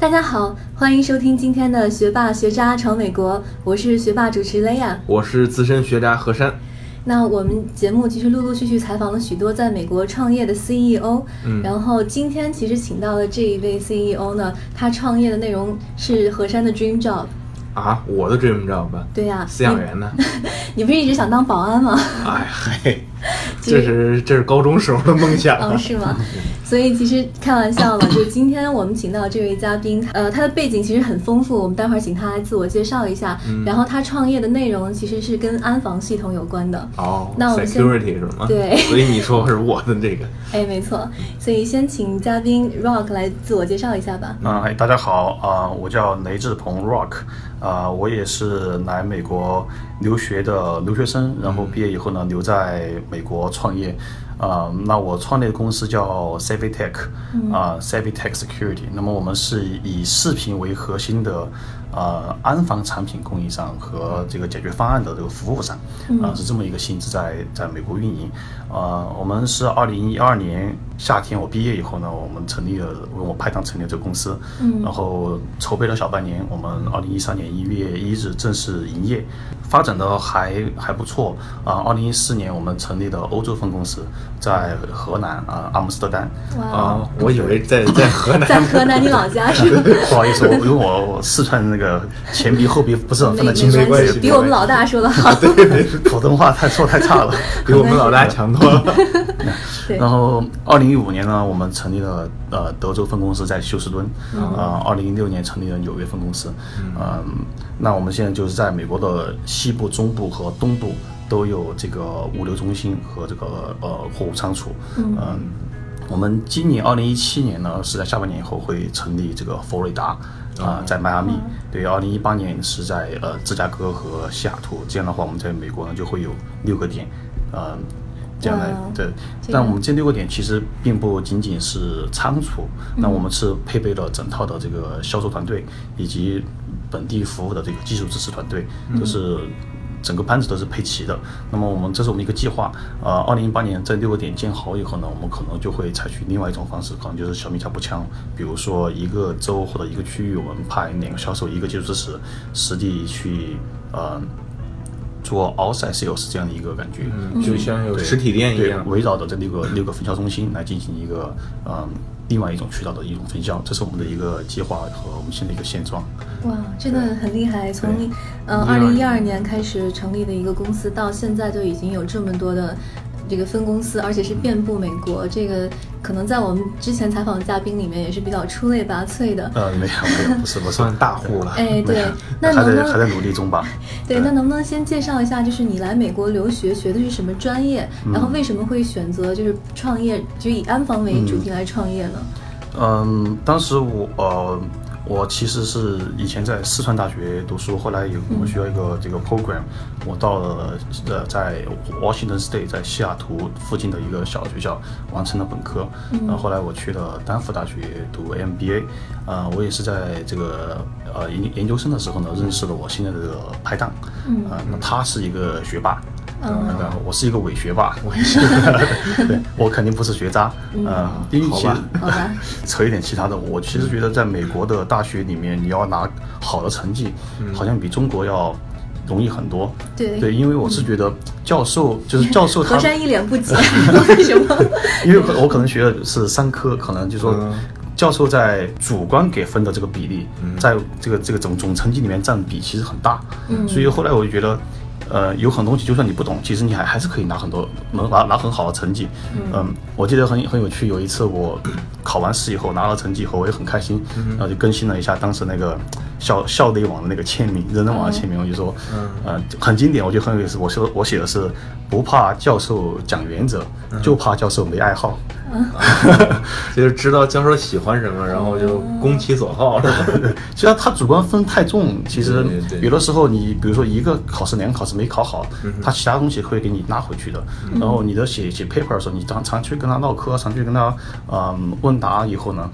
大家好，欢迎收听今天的学霸学渣闯美国，我是学霸主持雷亚。我是资深学渣何山。那我们节目其实陆陆续续采访了许多在美国创业的 CEO，嗯然后今天其实请到的这一位 CEO 呢，他创业的内容是何山的 dream job。啊，我的 dream job 吧，对呀、饲养员呢？你，你不是一直想当保安吗？哎嘿，其实这是这是高中时候的梦想啊哦，。是吗？所以其实开玩笑嘛，就今天我们请到这位嘉宾，呃，他的背景其实很丰富，我们待会儿请他来自我介绍一下。嗯然后他创业的内容其实是跟安防系统有关的。哦那我们先，security 是吗？对所以你说是我的这个，哎，没错。所以先请嘉宾 Rock 来自我介绍一下吧。嗯，嗨，大家好啊、我叫雷志鹏 Rock，啊、我也是来美国留学的留学生，然后毕业以后呢，留在美国创业。啊、那我创立的公司叫 Savvy Tech，啊、s a v v y Tech Security。那么我们是以视频为核心的呃安防产品供应商和这个解决方案的这个服务商，啊、是这么一个性质在在美国运营。呃，我们是二零一二年夏天我毕业以后呢，我们成立了为我拍档成立了这个公司，嗯然后筹备了小半年，我们二零一三年一月一日正式营业，发展的还还不错啊。二零一四年我们成立的欧洲分公司，在河南啊阿姆斯特丹。哇，啊，我以为在 在河南。在河南你老家是吧？不好意思，我因为我我四川那个前鼻后鼻不是很分得清，没关系比我们老大说的好。对普通话太说太差了。比我们老大强 然后，二零一五年呢，我们成立了呃德州分公司在休斯敦，呃，二零一六年成立了纽约分公司，嗯、那我们现在就是在美国的西部、中部和东部都有这个物流中心和这个呃货物仓储，嗯。我们今年二零一七年呢，是在下半年以后会成立这个佛罗里达，啊、在迈阿密。对，二零一八年是在呃芝加哥和西雅图。这样的话，我们在美国呢就会有六个点，呃，这样来哇对。但我们这六个点其实并不仅仅是仓储，那我们是配备了整套的这个销售团队以及本地服务的这个技术支持团队，都是。整个班子都是配齐的。那么我们这是我们一个计划，呃，二零一八年这六个点建好以后呢，我们可能就会采取另外一种方式，可能就是小米加步枪，比如说一个州或者一个区域，我们派两个销售，一个技术支持，实地去呃做 outside sales 这样的一个感觉，嗯就像有实体店一样。围绕着这六个六个分销中心来进行一个嗯、另外一种渠道的一种分销，这是我们的一个计划和我们现在一个现状。哇，真的很厉害！从对呃二零一二年开始成立的一个公司，到现在就已经有这么多的这个分公司，而且是遍布美国。这个可能在我们之前采访的嘉宾里面也是比较出类拔萃的。呃，没有没有，不是不是算大户了。哎，对，那能不能还在还在努力中吧。对，那能不能先介绍一下，就是你来美国留学学的是什么专业，然后为什么会选择就是创业，就以安防为主题来创业呢？嗯，当时我呃，我其实是以前在四川大学读书，后来有我们学校一个这个 program，我到了呃在 Washington State 在西雅图附近的一个小学校完成了本科，然后后来我去了丹佛大学读 MBA，啊、我也是在这个呃研研究生的时候呢认识了我现在的这个拍档，嗯啊、那他是一个学霸。嗯。然后我是一个伪学霸，伪学 对我肯定不是学渣，嗯，因为其实好吧。好 吧扯一点其他的，我其实觉得在美国的大学里面，你要拿好的成绩，好像比中国要容易很多。对。对，因为我是觉得教授就是教授他何，山一脸不解，为什么？因为我可能学的是三科，可能就说嗯。教授在主观给分的这个比例，在这个这个总总成绩里面占比其实很大。嗯。所以后来我就觉得。呃，有很多东西，就算你不懂，其实你还还是可以拿很多能拿拿很好的成绩。嗯，我记得很很有趣，有一次我考完试以后拿了成绩以后，我也很开心，然后就更新了一下当时那个校校内网的那个签名，人人网的签名，我就说，呃，很经典，我觉得很有意思。我说我写的是不怕教授讲原则，就怕教授没爱好。就是知道教授喜欢什么，然后就攻其所好，是吧？其实他主观分太重，其实有的时候你比如说一个考试、两个考试没考好，他其他东西会给你拉回去的。然后你的写写 paper 的时候，你常常去跟他唠嗑，常去跟他嗯问答以后呢。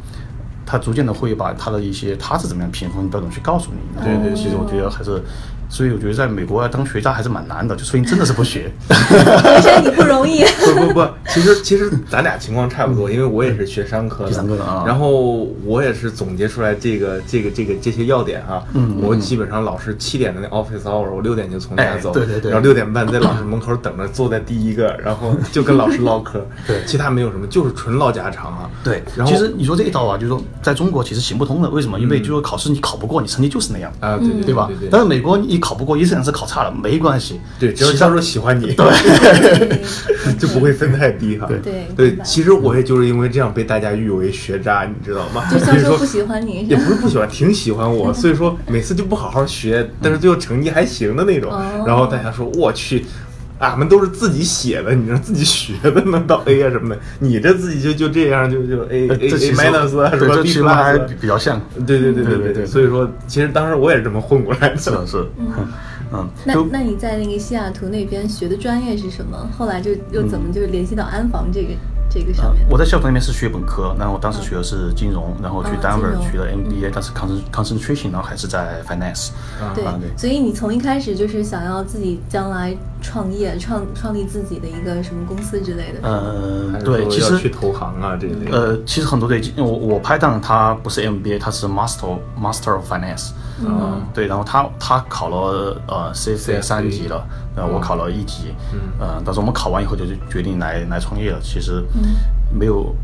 他逐渐的会把他的一些他是怎么样评分标准去告诉你。对对其实我觉得还是所以我觉得在美国要当学渣还是蛮难的，就说明真的是不学。本身你不容易。不不不，其实其实咱俩情况差不多，因为我也是学商科的，学商科的啊然后我也是总结出来这个这个这个这些要点啊。嗯我基本上老师七点的那 office hour，我六点就从家哎走，对对对然后六点半在老师门口等着，坐在第一个，然后就跟老师唠嗑，对其他没有什么，就是纯唠家常啊。对，然后其实你说这一道啊，就是说在中国其实行不通的，为什么？因为就是说考试你考不过，你成绩就是那样。啊，对对对吧对对？但是美国你考不过，一次两次考差了没关系，对，只要教授喜欢你，对 就不会分太低哈。对对其实我也就是因为这样被大家誉为学渣，你知道吗？就教所以说授不喜欢你，也不是不喜欢，挺喜欢我，所以说每次就不好好学，但是最后成绩还行的那种。哦然后大家说我去。俺们都是自己写的，你让自己学的嘛到 A 啊什么的，你这自己就就这样，就就 A 呃 A 这 A minus 啊，什对，么这 B 其实还比比较像。对对对对对对对所以说，其实当时我也是这么混过来的。是的是，嗯嗯，那就那你在那个西雅图那边学的专业是什么？后来就又怎么就联系到安防这个这个上面？我在校图那边是学本科，然后我当时学的是金融，然后去啊 Denver 金融。学了 MBA，但是 concent concentration 然后还是在 finance。对啊对，所以你从一开始就是想要自己将来创业、创创立自己的一个什么公司之类的。呃还，是对，其实去投行啊这类。呃，其实很多对，我我拍档他不是 MBA，他是 Master Master of Finance，嗯，对，然后他他考了呃 CFA 三级了，呃，我考了一级，嗯，呃，但是我们考完以后就就决定来来创业了，其实没有。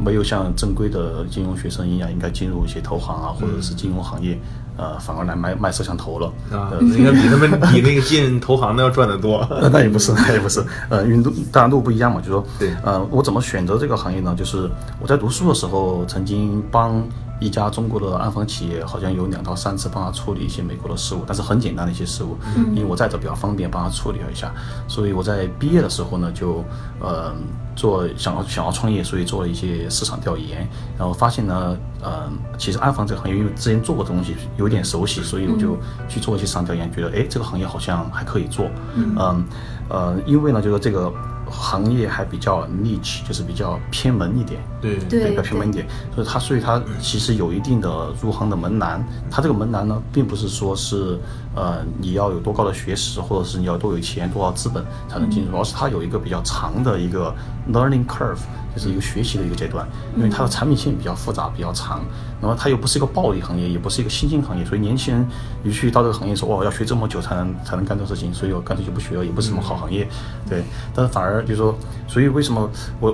没有像正规的金融学生一样，应该进入一些投行啊，或者是金融行业，呃，反而来卖卖摄像头了。啊，呃应该比他们比那个进投行的要赚得多。呃，那也不是，那也不是，呃，因为都当然路不一样嘛，就说，对呃，我怎么选择这个行业呢？就是我在读书的时候，曾经帮一家中国的安防企业，好像有两到三次帮他处理一些美国的事务，但是很简单的一些事务，因为我在这比较方便，帮他处理了一下，所以我在毕业的时候呢，就呃做想要想要创业，所以做了一些市场调研，然后发现呢，呃，其实安防这个行业，因为之前做过的东西有点熟悉，所以我就去做一些市场调研，觉得哎，这个行业好像还可以做，嗯呃，因为呢，就是这个行业还比较 niche，就是比较偏门一点。对对比较偏门一点，所以它所以它其实有一定的入行的门槛。它这个门槛呢，并不是说是呃你要有多高的学识，或者是你要多有钱、多少资本才能进入，而是它有一个比较长的一个 learning curve，就是一个学习的一个阶段。因为它的产品线比较复杂、比较长，然后它又不是一个暴利行业，也不是一个新兴行业，所以年轻人一去到这个行业说，哦，要学这么久才能才能干这个事情，所以我干脆就不学了，也不是什么好行业，对。但是反而就是说，所以为什么我？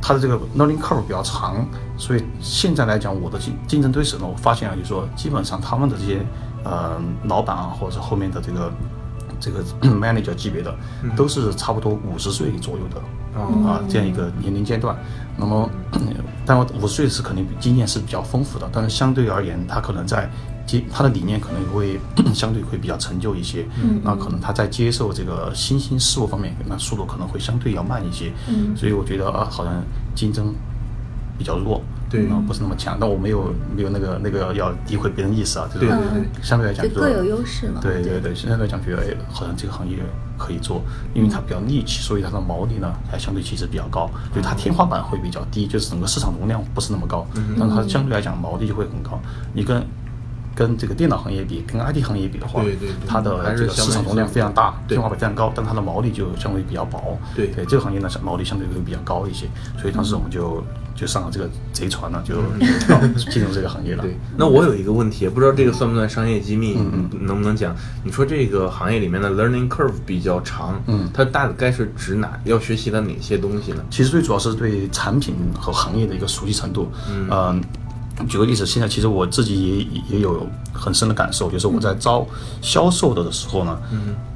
它的这个 learning curve 比较长，所以现在来讲，我的竞竞争对手呢，我发现啊，就是说，基本上他们的这些呃老板啊，或者是后面的这个这个 manager 级别的，都是差不多五十岁左右的。啊，这样一个年龄阶段，那么，但我五十岁是肯定经验是比较丰富的，但是相对而言，他可能在接他的理念可能会 相对会比较陈旧一些，嗯，那可能他在接受这个新兴事物方面，那速度可能会相对要慢一些，嗯，所以我觉得啊，好像竞争比较弱，对。啊，不是那么强，但我没有没有那个那个要诋毁别人意思啊，就是对对对。相对来讲就就各有优势嘛。对对对，相对来讲觉得哎，好像这个行业可以做，因为它比较 niche，所以它的毛利呢还相对其实比较高，就它天花板会比较低，就是整个市场容量不是那么高，但是它相对来讲毛利就会很高。你跟跟这个电脑行业比，跟 IT 行业比的话，对对对。它的这个市场容量非常大，天花板非常高，但它的毛利就相对比较薄。对。对，这个行业呢毛利相对会比较高一些，所以当时我们就就上了这个贼船了，就就进入这个行业了。对，那我有一个问题，不知道这个算不算商业机密，能不能讲？你说这个行业里面的 learning curve 比较长，嗯它大概是指哪？要学习的哪些东西呢？其实最主要是对产品和行业的一个熟悉程度。嗯、举个例子，现在其实我自己也也有很深的感受，就是我在招销售的时候呢，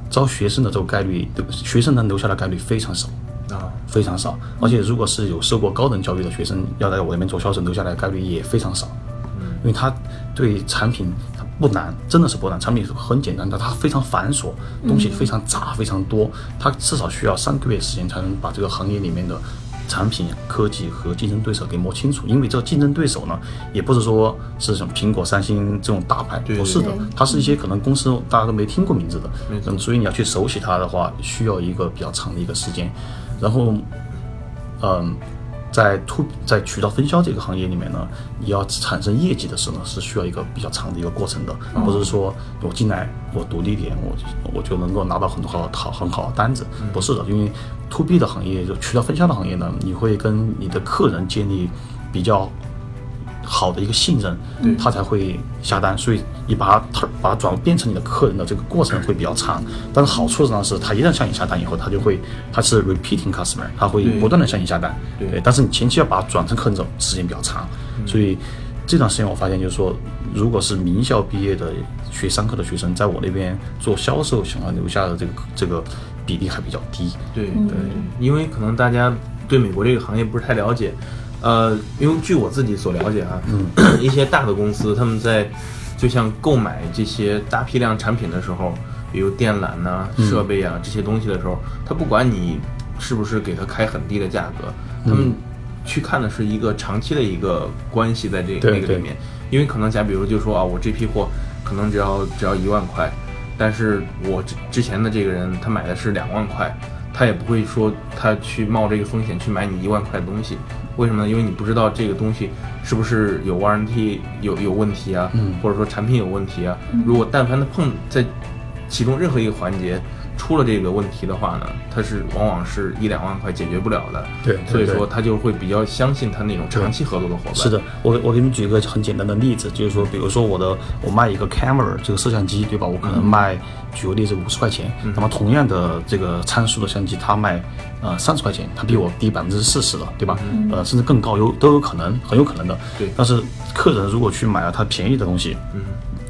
招学生的这个概率，学生能留下的概率非常少。啊，非常少，而且如果是有受过高等教育的学生，要在我这边做销售，留下来的概率也非常少。嗯。因为他对产品他不难，真的是不难，产品很简单，但它非常繁琐，东西非常杂，非常多，它至少需要三个月时间才能把这个行业里面的产品、科技和竞争对手给摸清楚。因为这个竞争对手呢，也不是说是什么苹果、三星这种大牌，不是的对，它是一些可能公司大家都没听过名字的嗯，所以你要去熟悉它的话，需要一个比较长的一个时间，然后，嗯。在 to 在渠道分销这个行业里面呢，你要产生业绩的时候呢，是需要一个比较长的一个过程的，不是说我进来我独立点，我我就能够拿到很多好好很好的单子，不是的，因为 to B 的行业就渠道分销的行业呢，你会跟你的客人建立比较。好的一个信任，他才会下单，所以你把他把它转变成你的客人的这个过程会比较长。但是好处呢是，他一旦向你下单以后，他就会他是 repeating customer，他会不断的向你下单。对，但是你前期要把它转成客人走，时间比较长。所以这段时间我发现就是说，如果是名校毕业的学商科的学生，在我那边做销售想要留下的这个这个比例还比较低。对对，因为可能大家对美国这个行业不是太了解。呃，因为据我自己所了解啊，一些大的公司他们在就像购买这些大批量产品的时候，比如电缆呐、设备啊这些东西的时候，他不管你是不是给他开很低的价格，他们去看的是一个长期的一个关系在这那个里面。因为可能假比如就说啊，我这批货可能只要只要一万块，但是我之之前的这个人他买的是两万块。他也不会说他去冒这个风险去买你一万块的东西，为什么呢？因为你不知道这个东西是不是有 warranty 有有问题啊，或者说产品有问题啊。如果但凡他碰在其中任何一个环节。出了这个问题的话呢，它是往往是一两万块解决不了的。对，所以说他就会比较相信他那种长期合作的伙伴。是的，我我给你举一个很简单的例子，就是说，比如说我的我卖一个 camera 这个摄像机，对吧？我可能卖，举个例子五十块钱，那么同样的这个参数的相机，他卖呃三十块钱，他比我低百分之四十了，对吧？呃，甚至更高，有都有可能，很有可能的。对。但是客人如果去买了他便宜的东西，嗯，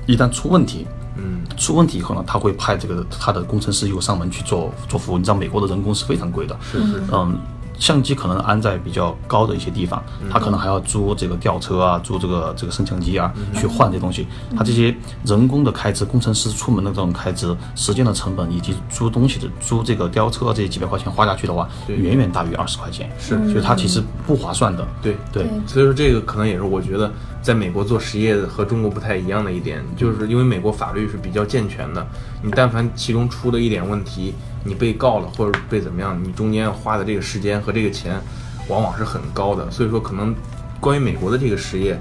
一旦出问题。嗯，出问题以后呢，他会派这个他的工程师又上门去做做服务。你知道美国的人工是非常贵的，是是，嗯。相机可能安在比较高的一些地方，他可能还要租这个吊车啊，租这个这个升降机啊，去换这东西。他这些人工的开支，工程师出门的这种开支，时间的成本，以及租东西的租这个吊车这几百块钱花下去的话，远远大于二十块钱。是，所以它其实不划算的。对对，所以说这个可能也是我觉得在美国做实业和中国不太一样的一点，就是因为美国法律是比较健全的，你但凡其中出了一点问题。你被告了或者被怎么样？你中间要花的这个时间和这个钱，往往是很高的。所以说，可能关于美国的这个实业，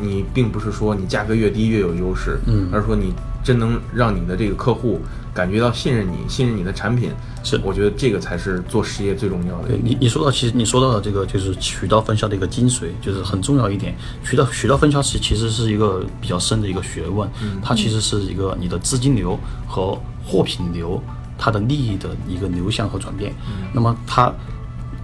你并不是说你价格越低越有优势，嗯，而是说你真能让你的这个客户感觉到信任你，信任你的产品。是，我觉得这个才是做实业最重要的。对你，你说到其实你说到的这个就是渠道分销的一个精髓，就是很重要一点。渠道渠道分销其其实是一个比较深的一个学问，它其实是一个你的资金流和货品流。它的利益的一个流向和转变，那么它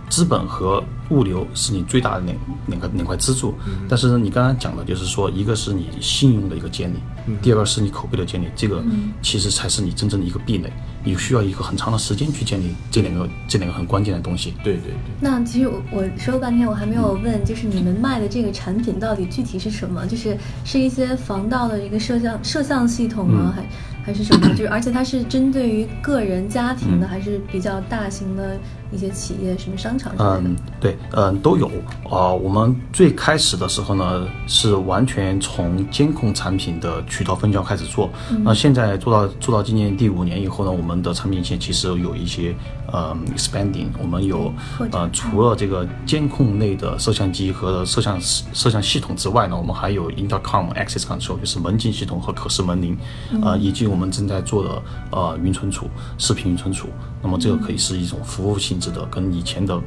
资本和物流是你最大的两两个两块支柱。但是呢，你刚刚讲的就是说，一个是你信用的一个建立，第二个是你口碑的建立，这个其实才是你真正的一个壁垒。你需要一个很长的时间去建立这两个这两个很关键的东西。对对对。那其实我我说了半天，我还没有问，就是你们卖的这个产品到底具体是什么？就是是一些防盗的一个摄像摄像系统吗？还？还是什么？就是而且它是针对于个人家庭的，还是比较大型的一些企业，什么商场之类的？嗯，对，嗯，都有。啊，我们最开始的时候呢，是完全从监控产品的渠道分销开始做。那现在做到做到今年第五年以后呢，我们的产品线其实有一些呃 expanding。我们有呃，除了这个监控类的摄像机和摄像摄像系统之外呢，我们还有 intercom access control，就是门禁系统和可视门铃，啊，以及我们正在做的呃云存储、视频云存储，那么这个可以是一种服务性质的，跟以前的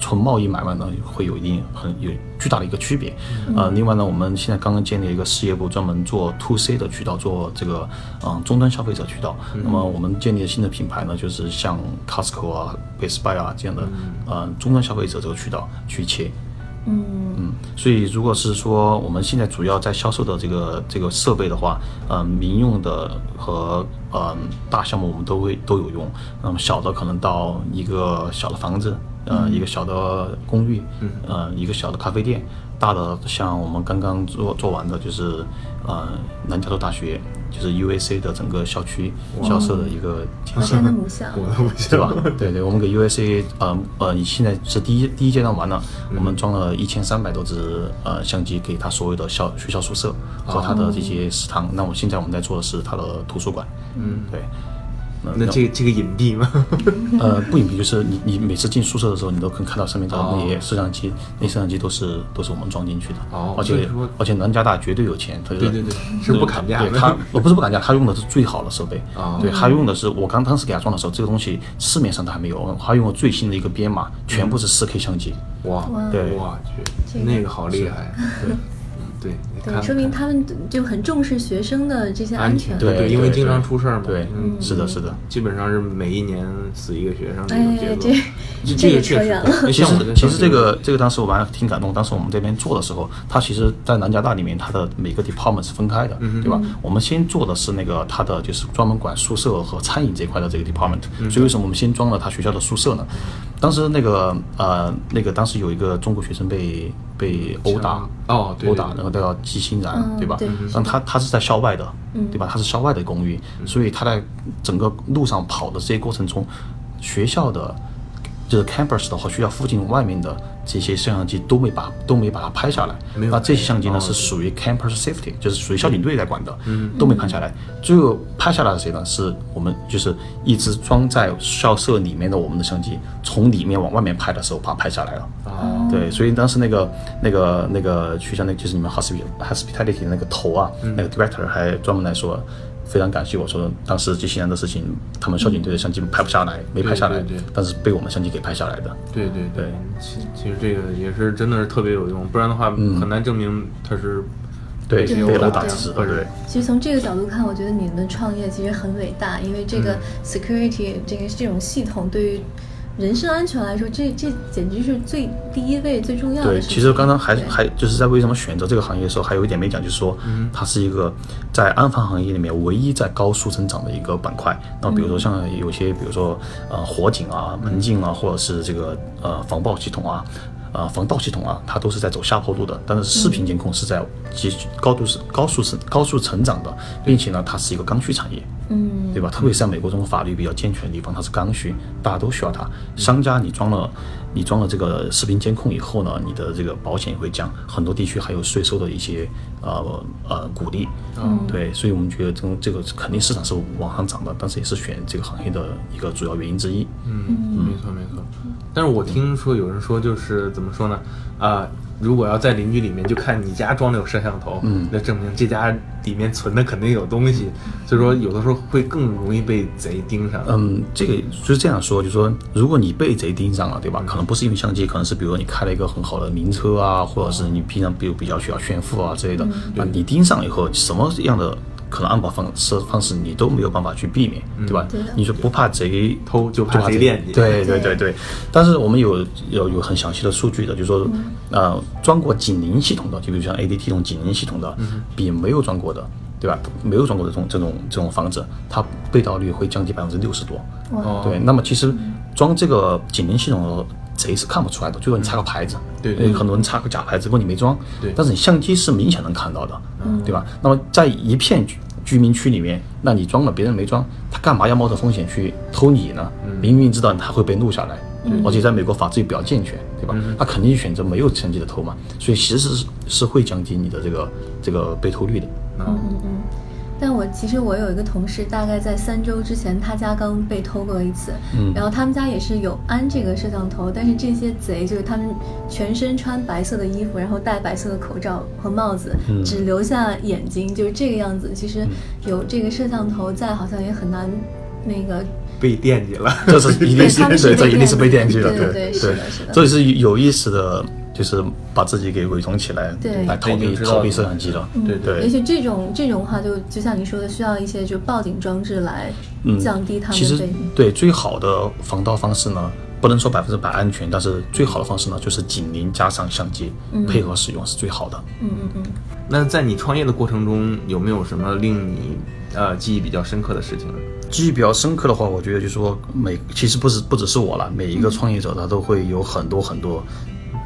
纯贸易买卖呢会有一定很有巨大的一个区别。呃，另外呢，我们现在刚刚建立一个事业部，专门做 to C 的渠道，做这个嗯终端消费者渠道。那么我们建立的新的品牌呢，就是像 Costco 啊、Best Buy 啊这样的呃终端消费者这个渠道去切。嗯嗯，所以如果是说我们现在主要在销售的这个这个设备的话，嗯，民用的和嗯大项目我们都会都有用。那么小的可能到一个小的房子，呃，一个小的公寓，呃，一个小的咖啡店。大的像我们刚刚做做完的，就是呃南加州大学，就是 U A C 的整个校区校舍的一个建设，的母校，对吧？对对，我们给 U A C 呃呃，现在是第一第一阶段完了，我们装了一千三百多只呃相机给他所有的校学校宿舍和他的这些食堂。那我现在我们在做的是他的图书馆，嗯，对。那这个这个隐蔽吗？呃，不隐蔽，就是你你每次进宿舍的时候，你都可以看到上面的哦那些摄像机，那摄像机都是都是我们装进去的。哦而且而且南加大绝对有钱，他对对对是不砍价对他，我不是不砍价，他用的是最好的设备。哦对他用的是我刚当时给他装的时候，这个东西市面上都还没有，他用了最新的一个编码，全部是四 K 相机。哇，对哇去，那个好厉害，对，对，你对，说明他们就很重视学生的这些安全。对对，因为经常出事儿嘛，对嗯，是的，是的。基本上是每一年死一个学生这种节哎，这，个确实扯远了。其实其实这个这个当时我还挺感动。当时我们这边做的时候，他其实，在南加大里面，它的每个 department 是分开的，对吧？我们先做的是那个他的就是专门管宿舍和餐饮这一块的这个 department。所以为什么我们先装了他学校的宿舍呢？当时那个呃那个当时有一个中国学生被被殴打，哦对对殴打，然后都要系心然，嗯对吧对？但他他是在校外的，嗯对吧？他是校外的公寓，所以他在整个路上跑的这些过程中，学校的就是 campus 的和学校附近外面的这些摄像机都没把都没把它拍下来。没有那这些相机呢哦是属于 campus safety，就是属于校警队在管的，嗯都没拍下来。最后拍下来的谁呢？是我们就是一直装在校舍里面的我们的相机，从里面往外面拍的时候把它拍下来了。哦，对，所以当时那个那个那个学校那就是你们 hospital hospitality 的那个头啊，那个 director 还专门来说。非常感谢我说，当时机器人的事情，他们交警队的相机拍不下来，没拍下来，对对对。但是被我们相机给拍下来的。对对对。其其实这个也是真的是特别有用，不然的话很难证明他是对，被被殴殴打的打致死。的，对。其实从这个角度看，我觉得你们创业其实很伟大，因为这个嗯。security 这个这种系统对于人身安全来说，这这简直是最第一位最重要的对，其实刚刚还还就是在为什么选择这个行业的时候，还有一点没讲，就是说，它是一个在安防行业里面唯一在高速增长的一个板块。那比如说像有些，比如说呃火警啊、门禁啊，或者是这个呃防爆系统啊。呃，防盗系统啊，它都是在走下坡路的，但是视频监控是在极高度是高速是高速成长的，并且呢，它是一个刚需产业。嗯，对吧？特别是在美国这种法律比较健全的地方，它是刚需，大家都需要它。商家你装了你装了这个视频监控以后呢，你的这个保险也会降，很多地区还有税收的一些呃呃鼓励。嗯，对，所以我们觉得这种这个肯定市场是往上涨的，但是也是选这个行业的一个主要原因之一。嗯，没错没错。但是我听说有人说，就是怎么说呢？啊、如果要在邻居里面就看你家装的有摄像头，嗯那证明这家里面存的肯定有东西，所以说有的时候会更容易被贼盯上。嗯，这个就是这样说，就是说，如果你被贼盯上了，对吧？可能不是因为相机，可能是比如你开了一个很好的名车啊，或者是你平常比如比较需要炫富啊之类的，那你盯上以后，什么样的可能安保方式方式你都没有办法去避免，对吧？对的你说不怕贼偷就怕贼惦记对对对对对。但是我们有有有很详细的数据的，就是说，呃，装过警铃系统的，就比如像 ADT 这种警铃系统的，比没有装过的。对吧？没有装过的这种这种这种房子，它被盗率会降低百分之六十多。哦对，那么其实装这个警铃系统的贼是看不出来的，最后你插个牌子，对对因为很多人插个假牌子，如果你没装，对但是你相机是明显能看到的，对吧？那么在一片居居民区里面，那你装了，别人没装，他干嘛要冒着风险去偷你呢？明明知道他会被录下来，而且在美国法制也比较健全，对吧？他肯定选择没有相机的偷嘛，所以其实是是会降低你的这个这个被偷率的。嗯嗯嗯。但我其实我有一个同事，大概在三周之前，他家刚被偷过一次，嗯。然后他们家也是有安这个摄像头，但是这些贼就是他们全身穿白色的衣服，然后戴白色的口罩和帽子，嗯。只留下眼睛，就是这个样子。其实有这个摄像头在，好像也很难那个 被惦记了。这是一定是对这被一定是被惦记惦记的，对对对是的是的。这也是有意识的，就是把自己给伪装起来，对来逃避逃避摄像机了。对对也许这种这种话就就像你说的，需要一些就报警装置来嗯，降低他们其实。对最好的防盗方式呢，不能说百分之百安全，但是最好的方式呢，就是警铃加上相机配合使用是最好的。嗯嗯嗯。那在你创业的过程中，有没有什么令你呃记忆比较深刻的事情呢？记忆比较深刻的话，我觉得就是说每其实不是不只是我了，每一个创业者他都会有很多很多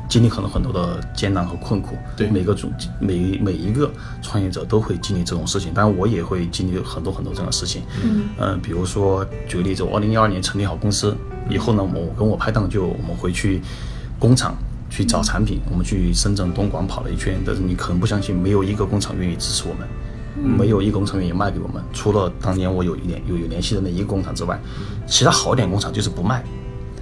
经历很多很多的艰难和困苦。对每个种每每一个创业者都会经历这种事情，当然我也会经历很多很多这样的事情。嗯比如说举个例子，我二零一二年成立好公司以后呢，我跟我拍档就我们回去工厂。去找产品，我们去深圳、东莞跑了一圈，但是你可能不相信，没有一个工厂愿意支持我们。没有一个工厂愿意卖给我们。除了当年我有一联有有联系的那一个工厂之外，其他好一点工厂就是不卖，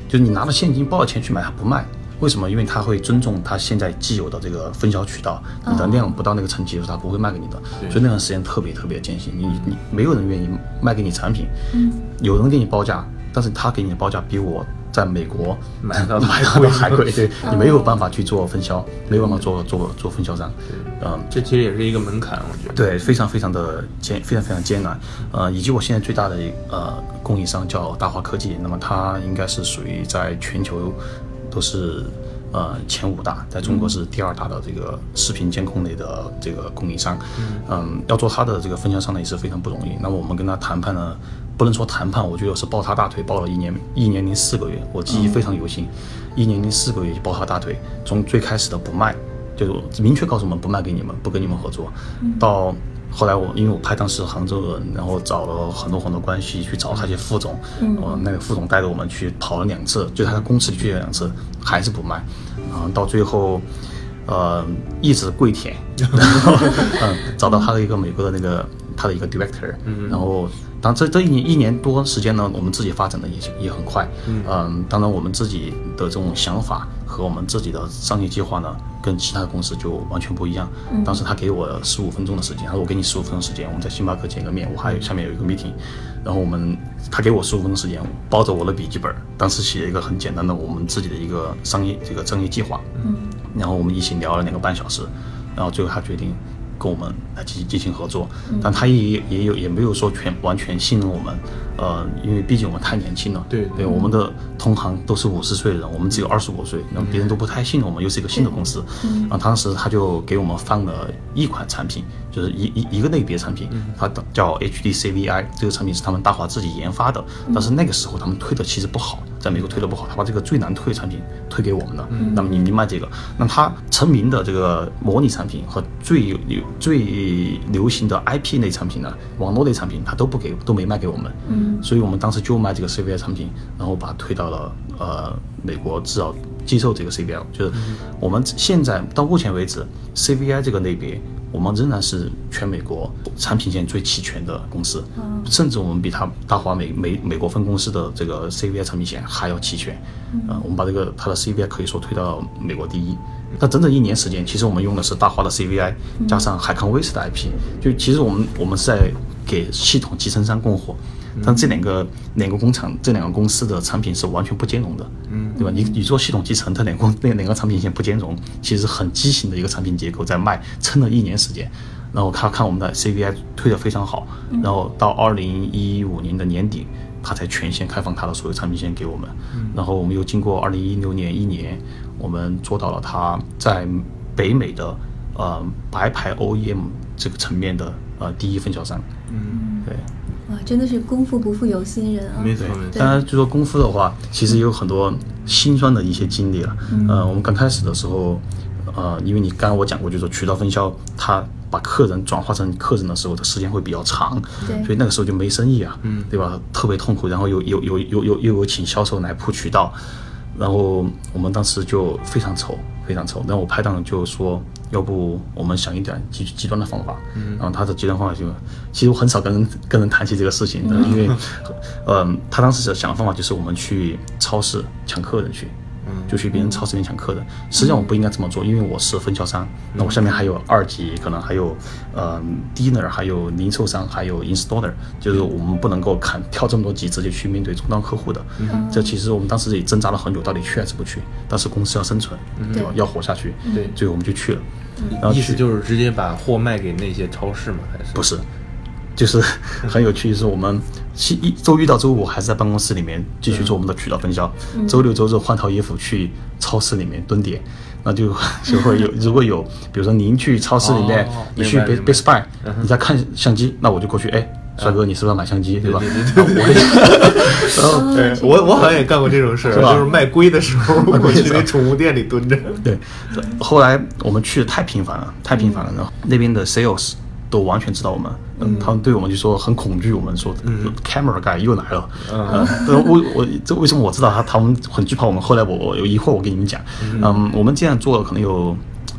就是你拿着现金包了钱去买，他不卖。为什么？因为他会尊重他现在既有的这个分销渠道，你的量不到那个层级的时候，他不会卖给你的。所以那段时间特别特别艰辛，你你没有人愿意卖给你产品，有人给你报价，但是他给你的报价比我在美国买到 买到的还贵，对你没有办法去做分销，没有办法做做做分销商，嗯。这其实也是一个门槛，我觉得。对，非常非常的艰，非常非常艰难。呃，以及我现在最大的呃供应商叫大华科技，那么它应该是属于在全球都是呃前五大，在中国是第二大的这个视频监控类的这个供应商。嗯，要做他的这个分销商呢也是非常不容易。那么我们跟他谈判呢，不能说谈判，我觉得是抱他大腿，抱了一年一年零四个月，我记忆非常犹新，一年零四个月就抱他大腿，从最开始的不卖。就明确告诉我们不卖给你们，不跟你们合作。到后来我因为我拍当时杭州人，然后找了很多很多关系去找他些副总，嗯，那个副总带着我们去跑了两次，就他的公司里去了两次，还是不卖。然后到最后，呃，一直跪舔，然 后嗯，找到他的一个美国的那个他的一个 director，然后当这这一年一年多时间呢，我们自己发展的也也很快，嗯，当然我们自己的这种想法和我们自己的商业计划呢。跟其他的公司就完全不一样。当时他给我十五分钟的时间，他说我给你十五分钟时间，我们在星巴克见个面，我还有下面有一个 meeting。然后我们他给我十五分钟时间，抱着我的笔记本，当时写了一个很简单的我们自己的一个商业这个商业计划。嗯。然后我们一起聊了两个半小时，然后最后他决定跟我们来进行进行合作，但他也也有也没有说全完全信任我们。呃，因为毕竟我们太年轻了，对对，我们的同行都是五十岁的人，我们只有二十五岁，那别人都不太信任我们，又是一个新的公司，然后当时他就给我们放了一款产品，就是一一一个类别产品，它叫 HDCVI，这个产品是他们大华自己研发的，但是那个时候他们推的其实不好，在美国推的不好，他把这个最难推的产品推给我们了，那么你你卖这个，那他成名的这个模拟产品和最有有最流行的 IP 类产品呢，网络类产品，他都不给，都没卖给我们。所以我们当时就卖这个 CVI 产品，然后把它推到了呃美国，至少接受这个 CVI。就是我们现在到目前为止，CVI 这个类别，我们仍然是全美国产品线最齐全的公司，甚至我们比它大华美美美国分公司的这个 CVI 产品线还要齐全。呃，我们把这个它的 CVI 可以说推到美国第一。那整整一年时间，其实我们用的是大华的 CVI 加上海康威视的 IP，就其实我们我们是在给系统集成商供货。但这两个两个工厂这两个公司的产品是完全不兼容的，嗯，对吧？你你做系统集成，它两个那两个产品线不兼容，其实很畸形的一个产品结构在卖，撑了一年时间。然后他看我们的 CVI 推的非常好，然后到二零一五年的年底，他才全线开放他的所有产品线给我们。然后我们又经过二零一六年一年，我们做到了他在北美的呃白牌 OEM 这个层面的呃第一分销商。嗯，对。哇，真的是功夫不负有心人啊！没错，没错。当然，就说功夫的话，其实也有很多辛酸的一些经历了。呃，我们刚开始的时候，呃，因为你刚刚我讲过，就是说渠道分销，他把客人转化成客人的时候，的时间会比较长，对，所以那个时候就没生意啊，嗯，对吧？特别痛苦，然后又又又又又又有请销售来铺渠道，然后我们当时就非常愁，非常愁。然后我拍档就说。要不我们想一点极极端的方法，然后他的极端方法就，其实我很少跟人跟人谈起这个事情的，因为，嗯，他当时想的方法就是我们去超市抢客人去。就去别人超市里面抢客人，实际上我不应该这么做，因为我是分销商，那我下面还有二级，可能还有呃 dealer，还有零售商，还有 installer，就是我们不能够砍跳这么多级直接去面对终端客户的。这其实我们当时也挣扎了很久，到底去还是不去？但是公司要生存，对吧？要活下去，对，所以我们就去了。然后意思就是直接把货卖给那些超市吗？还是？不是？就是 很有趣，就是我们一一周一到周五还是在办公室里面继续做我们的渠道分销，周六周日换套衣服去超市里面蹲点，那就 就会有如果有，比如说您去超市里面，你去 Best Buy，你在看相机，那我就过去，哎，帅哥，你是不是要买相机，对吧？然后我 我好像也干过这种事，就是卖龟的时候我去那宠物店里蹲着。对，后来我们去的太频繁了，太频繁了，然后那边的 Sales。都完全知道我们，嗯，他们对我们就说很恐惧，我们说，camera guy 又来了，嗯，我我这为什么我知道他他们很惧怕我们？后来我我有疑惑，我跟你们讲，嗯，我们这样做了可能有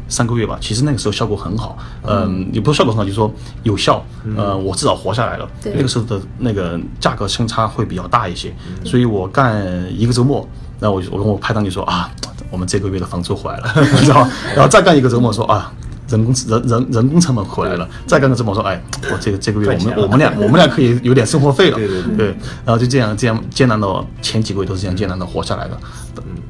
三个月吧，其实那个时候效果很好，嗯，也不是效果很好，就是说有效，呃，我至少活下来了。对那个时候的那个价格相差会比较大一些，所以我干一个周末，然后我就我跟我拍档就说啊，我们这个月的房租回来了，知道吧？然后再干一个周末说啊。人工人人人工成本回来了，再干个周末说，哎，我这个这个月我们我们俩 我们俩可以有点生活费了，对对对。对，然后就这样这样艰难的前几个月都是这样艰难的活下来的，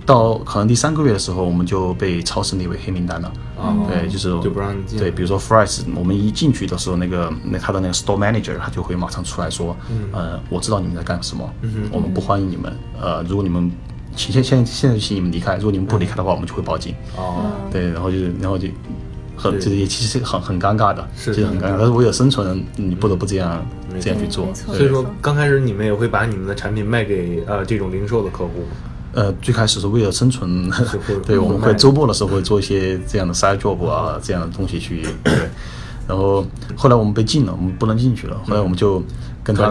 到可能第三个月的时候，我们就被超市列为黑名单了。哦。对，就是就不让进。对，比如说 Fries，我们一进去的时候，那个那他的那个 store manager 他就会马上出来说，呃，我知道你们在干什么，嗯我们不欢迎你们，呃，如果你们请现现现在就请你们离开，如果你们不离开的话，我们就会报警。哦，对，然后就是然后就很对。就是也其实很很尴尬的，是。其实很尴尬，但是为了生存，你不得不这样没这样去做。所以说刚开始你们也会把你们的产品卖给呃这种零售的客户。呃，最开始是为了生存，对，我们会周末的时候会做一些这样的 side job 啊，这样的东西去，对。然后后来我们被禁了，我们不能进去了。后来我们就跟他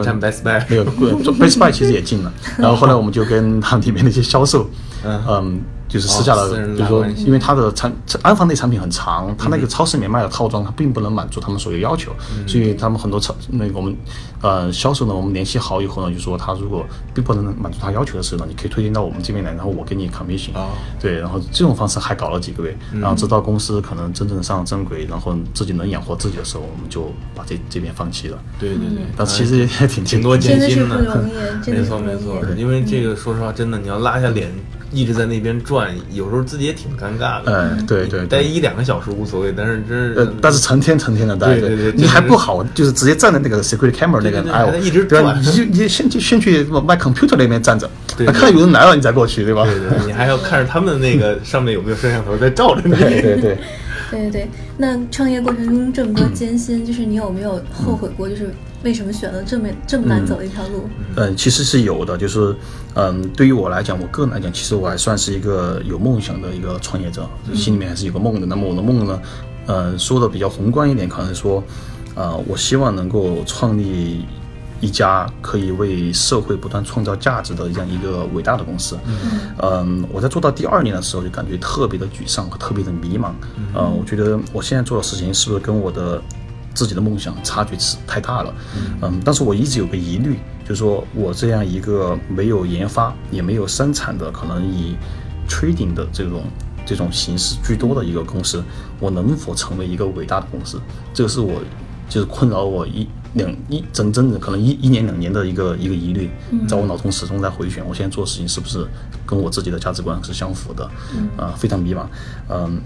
没有做 Best Buy 其实也禁了。然后后来我们就跟他里面的一些销售，嗯。嗯，就是私下的，就是说因为它的产安防类产品很长，它那个超市里面卖的套装，它并不能满足他们所有要求，所以他们很多超那个我们呃销售呢，我们联系好以后呢，就说他如果并不能满足他要求的时候呢，你可以推荐到我们这边来，然后我给你 commission，哦。对，然后这种方式还搞了几个月，然后直到公司可能真正上正轨，然后自己能养活自己的时候，我们就把这这边放弃了。对对对，但其实也挺挺多艰辛的没错没错，因为这个说实话，真的你要拉下脸一直在那边转，有时候自己也挺尴尬的。嗯对对对待一两个小时无所谓，但是真呃是，但是成天成天的待着，对对对你还不好，就是直接站在那个 security camera 那个一直？转你就你先去先去卖 computer 那边站着，看到有人来了你再过去，对吧？对对，对你还要看着他们那个上面有没有摄像头在照着你。对对对。对对对，那创业过程中这么多艰辛，就是你有没有后悔过？就是为什么选了这么这么难走的一条路？嗯，其实是有的，就是嗯，对于我来讲，我个人来讲，其实我还算是一个有梦想的一个创业者，心里面还是有个梦的。那么我的梦呢，呃，说的比较宏观一点，可能是说，呃，我希望能够创立一家可以为社会不断创造价值的这样一个伟大的公司。嗯，我在做到第二年的时候，就感觉特别的沮丧和特别的迷茫。呃，我觉得我现在做的事情是不是跟我的自己的梦想差距是太大了，嗯，但是我一直有个疑虑，就是说我这样一个没有研发也没有生产的，可能以 trading 的这种这种形式居多的一个公司，我能否成为一个伟大的公司？这个是我就是困扰我一两一整整的可能一一年两年的一个一个疑虑，在我脑中始终在回旋，我现在做的事情是不是跟我自己的价值观是相符的？啊、非常迷茫，嗯。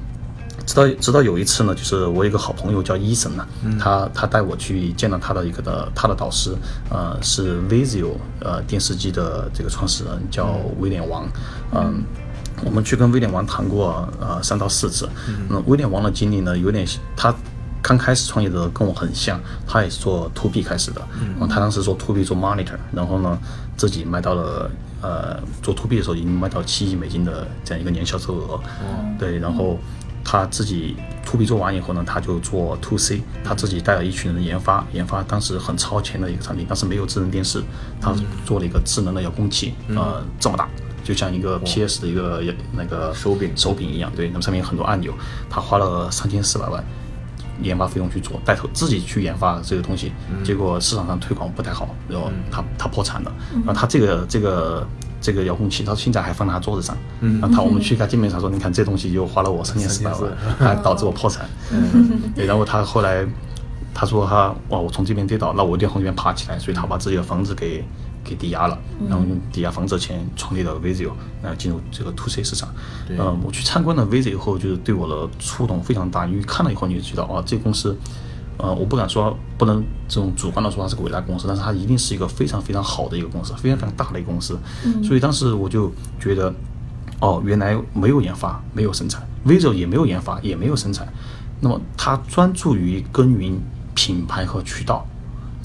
直到直到有一次呢，就是我有一个好朋友叫伊森呢，他他带我去见了他的一个的他的导师，呃，是 Vizio 呃电视机的这个创始人叫威廉王，嗯。我们去跟威廉王谈过呃三到四次，嗯，威廉王的经历呢有点他刚开始创业的跟我很像，他也是做 to B 开始的，嗯，他当时做 to B 做 monitor，然后呢自己卖到了呃做 to B 的时候已经卖到七亿美金的这样一个年销售额，对，然后他自己 to B 做完以后呢，他就做 to C，他自己带了一群人研发，研发当时很超前的一个产品，当时没有智能电视，他做了一个智能的遥控器，呃，这么大。就像一个 PS 的一个那个手柄。手柄一样，对，那么上面有很多按钮，他花了三千四百万研发费用去做，带头自己去研发这个东西，结果市场上推广不太好，然后他他破产了，然后他这个这个这个遥控器，他现在还放在他桌子上，嗯，然后他我们去跟他见面，上说，你看这东西又花了我三千四百万，还导致我破产，然后他后来他说他哇，我从这边跌倒，那我一定要从这边爬起来，所以他把自己的房子给。给抵押了，然后用抵押房子的钱创立了 Vizio，然后进入这个 to C 市场。嗯，我去参观了 Vizio 以后，就是对我的触动非常大，因为看了以后你就知道啊，这个公司，呃，我不敢说不能这种主观的说它是个伟大公司，但是它一定是一个非常非常好的一个公司，非常非常大的一个公司。所以当时我就觉得，哦，原来没有研发，没有生产，Vizio 也没有研发，也没有生产，那么它专注于耕耘品牌和渠道。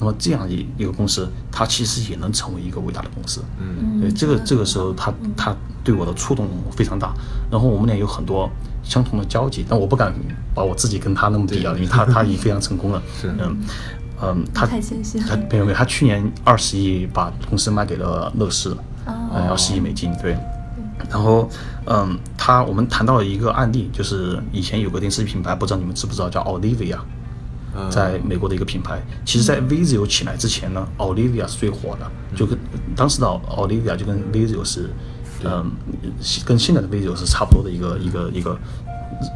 那么这样一一个公司，它其实也能成为一个伟大的公司。嗯，对，这个这个时候，他他对我的触动非常大。然后我们俩有很多相同的交集，但我不敢把我自己跟他那么比较，因为他他已经非常成功了。是，嗯嗯，他太谦虚了他没有没有，他去年二十亿把公司卖给了乐视，呃，二十亿美金，对。然后，嗯，他我们谈到了一个案例，就是以前有个电视品牌，不知道你们知不知道，叫 Olivia，呃在美国的一个品牌。其实，在 Vizio 起来之前呢，Olivia 是最火的，就跟当时的 Olivia 就跟 Vizio 是，嗯，跟现在的 Vizio 是差不多的一个一个一个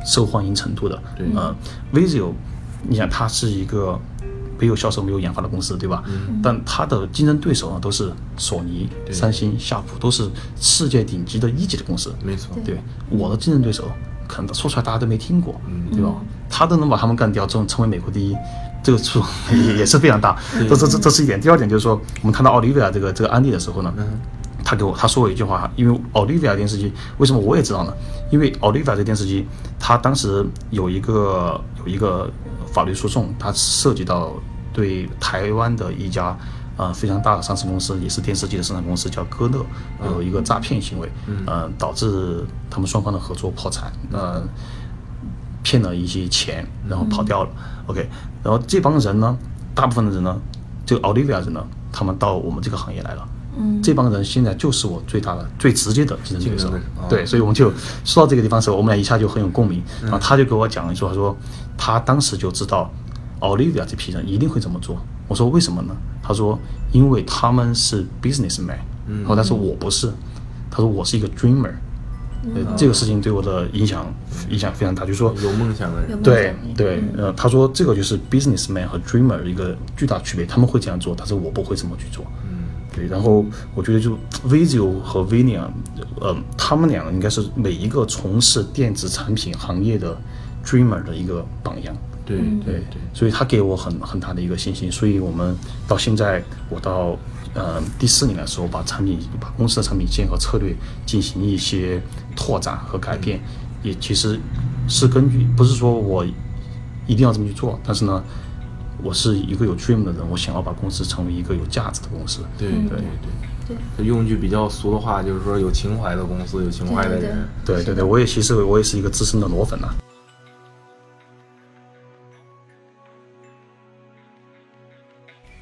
受欢迎程度的。对嗯，Vizio，你想它是一个没有销售、没有研发的公司，对吧？嗯。但它的竞争对手呢，都是索尼、三星、夏普，都是世界顶级的一级的公司。没错，对，我的竞争对手可能说出来大家都没听过，对吧？他都能把他们干掉，这种成为美国第一，这个数也也是非常大。这这这这是一点。第二点就是说，我们谈到奥利维亚这个这个案例的时候呢，他给我他说过一句话，因为奥利维亚电视机为什么我也知道呢？因为奥利维亚这电视机，它当时有一个有一个法律诉讼，它涉及到对台湾的一家。呃，非常大的上市公司，也是电视机的生产公司，叫歌乐，有一个诈骗行为，呃，导致他们双方的合作破产，呃，骗了一些钱，然后跑掉了。OK，然后这帮人呢，大部分的人呢，这个 Olivia 人呢，他们到我们这个行业来了。嗯，这帮人现在就是我最大的、最直接的竞争对手对手哦。对，所以我们就说到这个地方的时候，我们俩一下就很有共鸣。然后他就给我讲了说，他说他当时就知道 Olivia 这批人一定会这么做。我说为什么呢？他说因为他们是 businessman，然后他说我不是，他说我是一个 dreamer。呃，这个事情对我的影响影响非常大，就是说有梦想的人，对对，呃，他说这个就是 businessman 和 dreamer 一个巨大区别，他们会这样做，但是我不会这么去做。嗯，对，然后我觉得就 Vizio 和 Vinia，呃，他们两个应该是每一个从事电子产品行业的 dreamer 的一个榜样。对嗯对对，所以他给我很很大的一个信心。所以我们到现在，我到呃第四年的时候，把产品把公司的产品线和策略进行一些拓展和改变，也其实是根据不是说我一定要这么去做，但是呢，我是一个有 dream 的人，我想要把公司成为一个有价值的公司。对嗯对对对，用一句比较俗的话，就是说有情怀的公司，有情怀的对对对人。对对对，我也其实我也是一个资深的裸粉呐、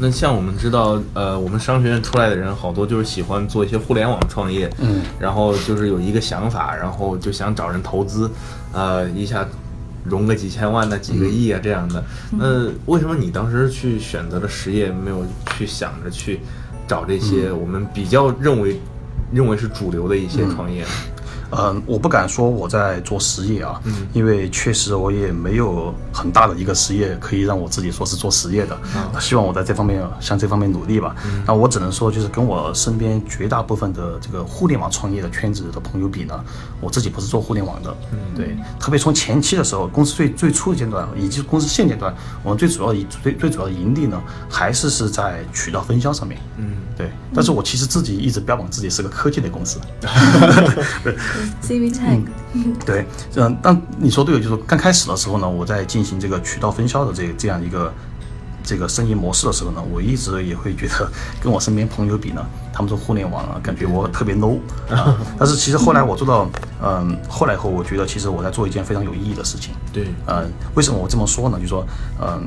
那像我们知道，呃，我们商学院出来的人好多就是喜欢做一些互联网创业，嗯，然后就是有一个想法，然后就想找人投资，呃，一下融个几千万的、几个亿啊这样的。那为什么你当时去选择了实业，没有去想着去找这些我们比较认为认为是主流的一些创业呢？嗯，我不敢说我在做实业啊，嗯因为确实我也没有很大的一个实业可以让我自己说是做实业的。希望我在这方面向这方面努力吧。那我只能说，就是跟我身边绝大部分的这个互联网创业的圈子的朋友比呢，我自己不是做互联网的。对，特别从前期的时候，公司最最初的阶段以及公司现阶段，我们最主要的最最主要的盈利呢，还是是在渠道分销上面。嗯，对，但是我其实自己一直标榜自己是个科技类公司。CV Tech，对，嗯，但你说对了，就是刚开始的时候呢，我在进行这个渠道分销的这这样一个这个生意模式的时候呢，我一直也会觉得跟我身边朋友比呢，他们做互联网啊，感觉我特别 low 啊。但是其实后来我做到，嗯，后来以后我觉得其实我在做一件非常有意义的事情。对，嗯，为什么我这么说呢？就说，嗯，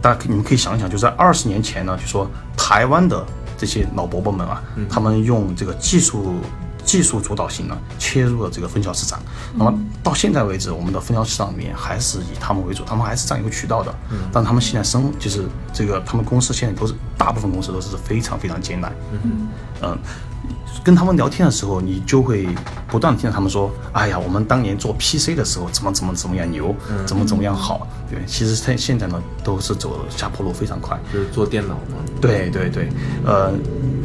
大家可以你们可以想一想，就在二十年前呢，就说台湾的这些老伯伯们啊，他们用这个技术技术主导性呢切入了这个分销市场。那么到现在为止，我们的分销市场里面还是以他们为主，他们还是占有渠道的。但他们现在生就是这个，他们公司现在都是大部分公司都是非常非常艰难。嗯，跟他们聊天的时候，你就会不断听到他们说：“哎呀，我们当年做 PC 的时候，怎么怎么怎么样牛，怎么怎么样好。”对，其实现现在呢，都是走下坡路非常快。就是做电脑嘛。对对对，呃，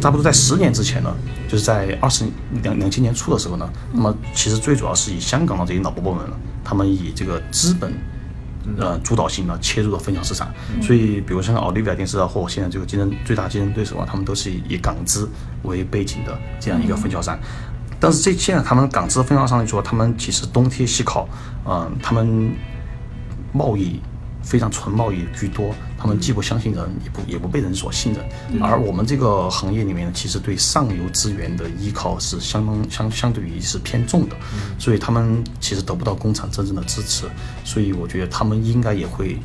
差不多在十年之前呢，就是在二十两两千年初的时候呢，那么其实最主要是以香港的这些老伯伯们，他们以这个资本。呃，主导性的切入的分享市场，所以比如像奥利维亚电视啊，或现在这个竞争最大竞争对手啊，他们都是以港资为背景的这样一个分销商。但是这现在他们港资分销商来说，他们其实东贴西靠，嗯、他们贸易非常纯贸易居多，他们既不相信人，也不也不被人所信任。而我们这个行业里面呢，其实对上游资源的依靠是相当相相对于是偏重的，所以他们其实得不到工厂真正的支持，所以我觉得他们应该也会。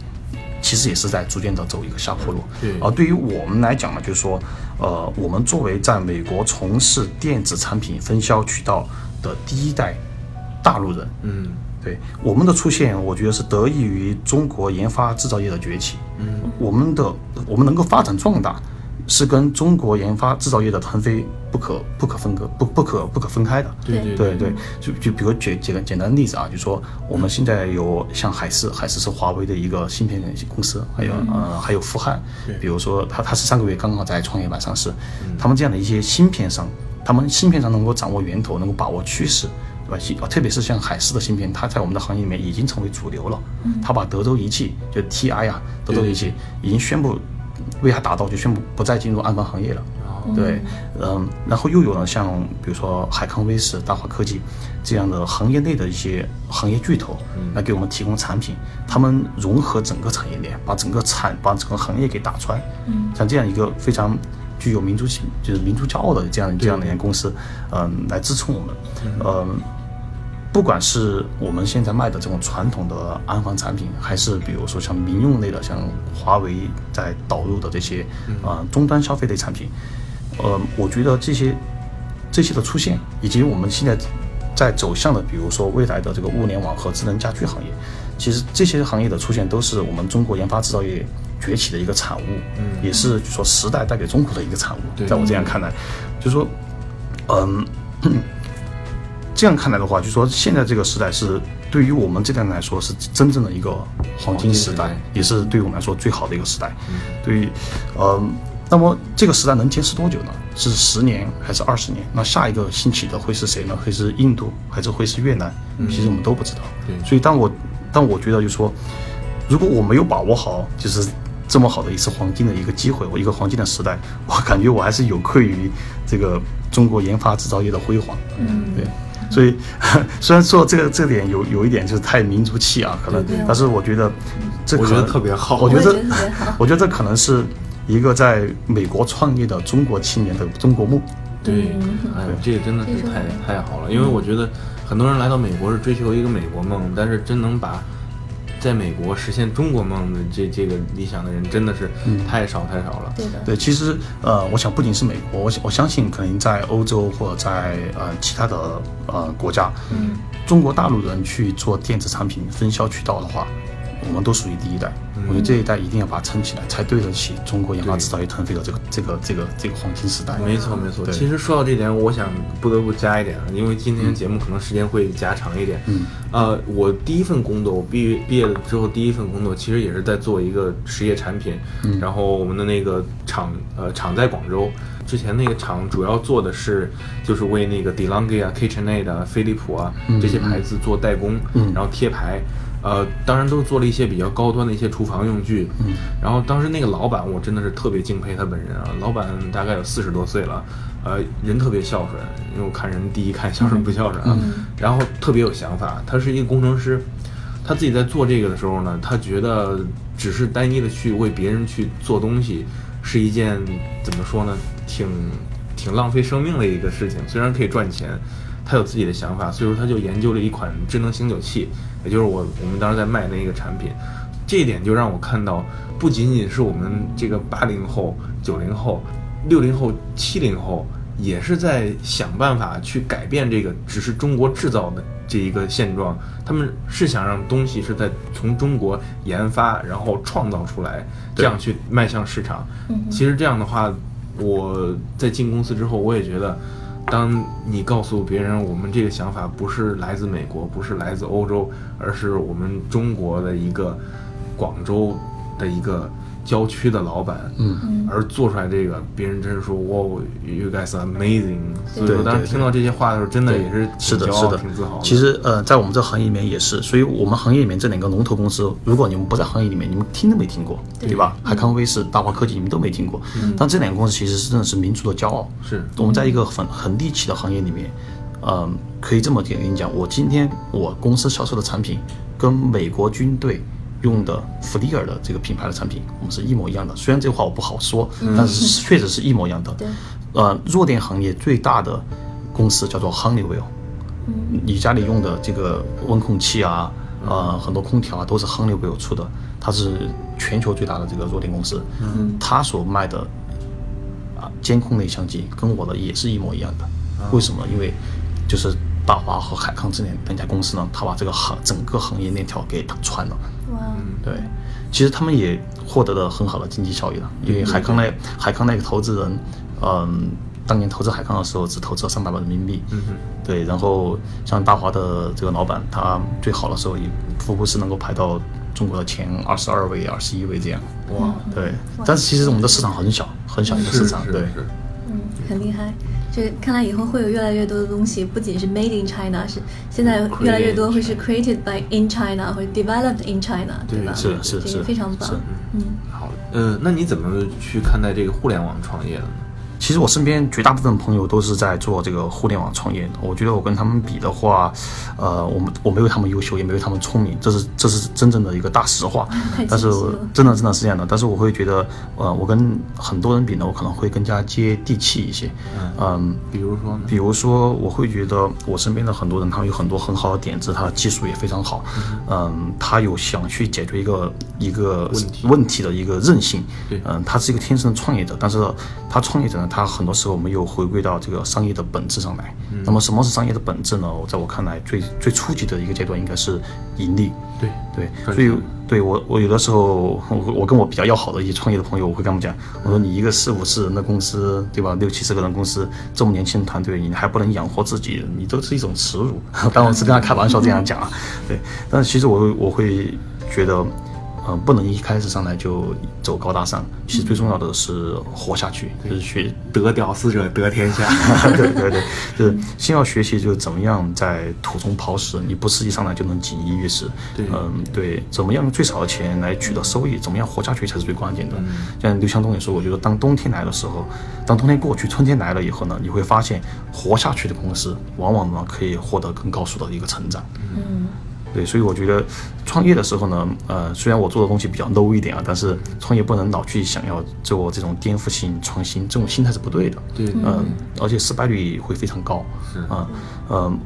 其实也是在逐渐的走一个下坡路。对而对于我们来讲呢，就是说，呃，我们作为在美国从事电子产品分销渠道的第一代大陆人，嗯对我们的出现，我觉得是得益于中国研发制造业的崛起。嗯，我们的我们能够发展壮大，是跟中国研发制造业的腾飞不可不可分割、不不可不可分开的。对对对对，就就比如举几个简单的例子啊，就说我们现在有像海思，海思是华为的一个芯片公司，还有呃还有富汉，比如说它它是上个月刚刚在创业板上市，他们这样的一些芯片商，他们芯片上能够掌握源头，能够把握趋势。特别是像海思的芯片，它在我们的行业里面已经成为主流了。它把德州仪器，就 TI 啊，德州仪器已经宣布为它打造，就宣布不再进入安防行业了。对，嗯，然后又有了像比如说海康威视、大华科技这样的行业内的一些行业巨头，来给我们提供产品，他们融合整个产业链，把整个产把整个行业给打穿。嗯，像这样一个非常具有民族性，就是民族骄傲的这样这样的一家公司，嗯，来支撑我们，嗯。不管是我们现在卖的这种传统的安防产品，还是比如说像民用类的，像华为在导入的这些呃终端消费类产品，呃，我觉得这些这些的出现，以及我们现在在走向的，比如说未来的这个物联网和智能家居行业，其实这些行业的出现都是我们中国研发制造业崛起的一个产物，嗯，也是就说时代带给中国的一个产物。在我这样看来，就说，嗯。这样看来的话，就说现在这个时代是对于我们这代人来说是真正的一个黄金时代，也是对于我们来说最好的一个时代。对于，呃，那么这个时代能坚持多久呢？是十年还是二十年？那下一个兴起的会是谁呢？会是印度还是会是越南？其实我们都不知道。对所以当我当我觉得就是说，如果我没有把握好，就是这么好的一次黄金的一个机会，我一个黄金的时代，我感觉我还是有愧于这个中国研发制造业的辉煌。嗯，对。所以，虽然说这个这点有有一点就是太民族气啊，可能，但是我觉得这可能我觉得特别好。我觉得我觉得特别好。我觉得这可能是一个在美国创业的中国青年的中国梦。对，哎，这个真的是太太好了，因为我觉得很多人来到美国是追求一个美国梦，但是真能把在美国实现中国梦的这这个理想的人真的是太少太少了。对的，对，其实呃，我想不仅是美国，我想我相信可能在欧洲或者在呃其他的呃国家，嗯，中国大陆人去做电子产品分销渠道的话，我们都属于第一代。我觉得这一代一定要把它撑起来，才对得起中国研发制造业腾飞的这个这个这个这个黄金时代。没错没错，其实说到这点，我想不得不加一点啊，因为今天节目可能时间会加长一点。嗯，呃，我第一份工作，我毕业毕业了之后第一份工作，其实也是在做一个实业产品。嗯，然后我们的那个厂，呃，厂在广州。之前那个厂主要做的是，就是为那个 DeLonghi 啊、KitchenAid 啊、飞利浦啊这些牌子做代工，嗯然后贴牌。呃，当然都是做了一些比较高端的一些厨房用具。嗯，然后当时那个老板，我真的是特别敬佩他本人啊。老板大概有四十多岁了，呃，人特别孝顺，因为我看人第一看孝顺不孝顺啊。然后特别有想法，他是一个工程师，他自己在做这个的时候呢，他觉得只是单一的去为别人去做东西，是一件怎么说呢，挺挺浪费生命的一个事情。虽然可以赚钱，他有自己的想法，所以说他就研究了一款智能醒酒器，也就是我我们当时在卖的那个产品。这一点就让我看到，不仅仅是我们这个八零后、九零后、六零后、七零后，也是在想办法去改变这个只是中国制造的这一个现状。他们是想让东西是在从中国研发，然后创造出来，这样去迈向市场。其实这样的话，我在进公司之后，我也觉得。当你告诉别人我们这个想法不是来自美国，不是来自欧洲，而是我们中国的一个广州的一个郊区的老板，嗯，而做出来这个，别人真是说哇，you guys are amazing。所以对说，当时听到这些话的时候，真的也是是的，挺骄傲、是的挺自豪的。其实呃，在我们这行业里面也是，所以我们行业里面这两个龙头公司，如果你们不在行业里面，你们听都没听过，对吧？海康威视、大华科技，你们都没听过。但这两个公司其实是真的是民族的骄傲。是我们在一个很很利器的行业里面，嗯，可以这么跟你讲，我今天我公司销售的产品跟美国军队用的弗利尔的这个品牌的产品，我们是一模一样的。虽然这话我不好说，但是确实是一模一样的。对，呃，弱电行业最大的公司叫做 Honeywell，你家里用的这个温控器啊，呃，很多空调啊，都是 Honeywell 出的，它是全球最大的这个弱电公司。嗯，它所卖的啊监控类相机跟我的也是一模一样的。为什么？因为就是大华和海康这两两家公司呢，它把这个行整个行业链条给打穿了。哇，对，其实他们也获得了很好的经济效益了，因为海康那海康那个投资人，嗯，当年投资海康的时候只投资了三百万人民币，嗯哼，对，然后像大华的这个老板，他最好的时候也福布斯能够排到中国的前二十二位、二十一位这样，哇，对，但是其实我们的市场很小，很小一个市场，对，嗯，很厉害。这看来以后会有越来越多的东西，不仅是 made in China，是现在越来越多会是 created by in China 或者 developed in China，对吧？是是是这个非常棒。嗯，好，呃，那你怎么去看待这个互联网创业的呢？其实我身边绝大部分朋友都是在做这个互联网创业的。我觉得我跟他们比的话，呃，我们我没有他们优秀，也没有他们聪明，这是这是真正的一个大实话。但是真的真的是这样的。但是我会觉得，呃，我跟很多人比呢，我可能会更加接地气一些。嗯，比如说呢？比如说，我会觉得我身边的很多人，他们有很多很好的点子，他的技术也非常好，嗯，他有想去解决一个一个问题问题的一个韧性，对嗯，他是一个天生的创业者，但是他创业者呢，他很多时候没有回归到这个商业的本质上来。嗯那么，什么是商业的本质呢？在我看来，最最初级的一个阶段应该是盈利。对对，所以对我我有的时候，我我跟我比较要好的一些创业的朋友，我会跟他们讲，我说你一个四五十人的公司，对吧？六七十个人公司，这么年轻的团队，你还不能养活自己，你都是一种耻辱。当然我是跟他开玩笑这样讲啊，对。但是其实我会我会觉得，嗯、不能一开始上来就走高大上。其实最重要的是活下去，就是学得屌丝者得天下。对对对，就是先要学习，就是怎么样在土中刨食，你不是一上来就能锦衣玉食。对嗯，对，怎么样用最少的钱来取得收益，怎么样活下去才是最关键的。像刘强东也说，我觉得当冬天来的时候，当冬天过去，春天来了以后呢，你会发现活下去的公司，往往呢可以获得更高速的一个成长。嗯，对，所以我觉得创业的时候呢，呃，虽然我做的东西比较 low 一点啊，但是创业不能老去想要做这种颠覆性创新，这种心态是不对的。对嗯，而且失败率会非常高。是啊，嗯。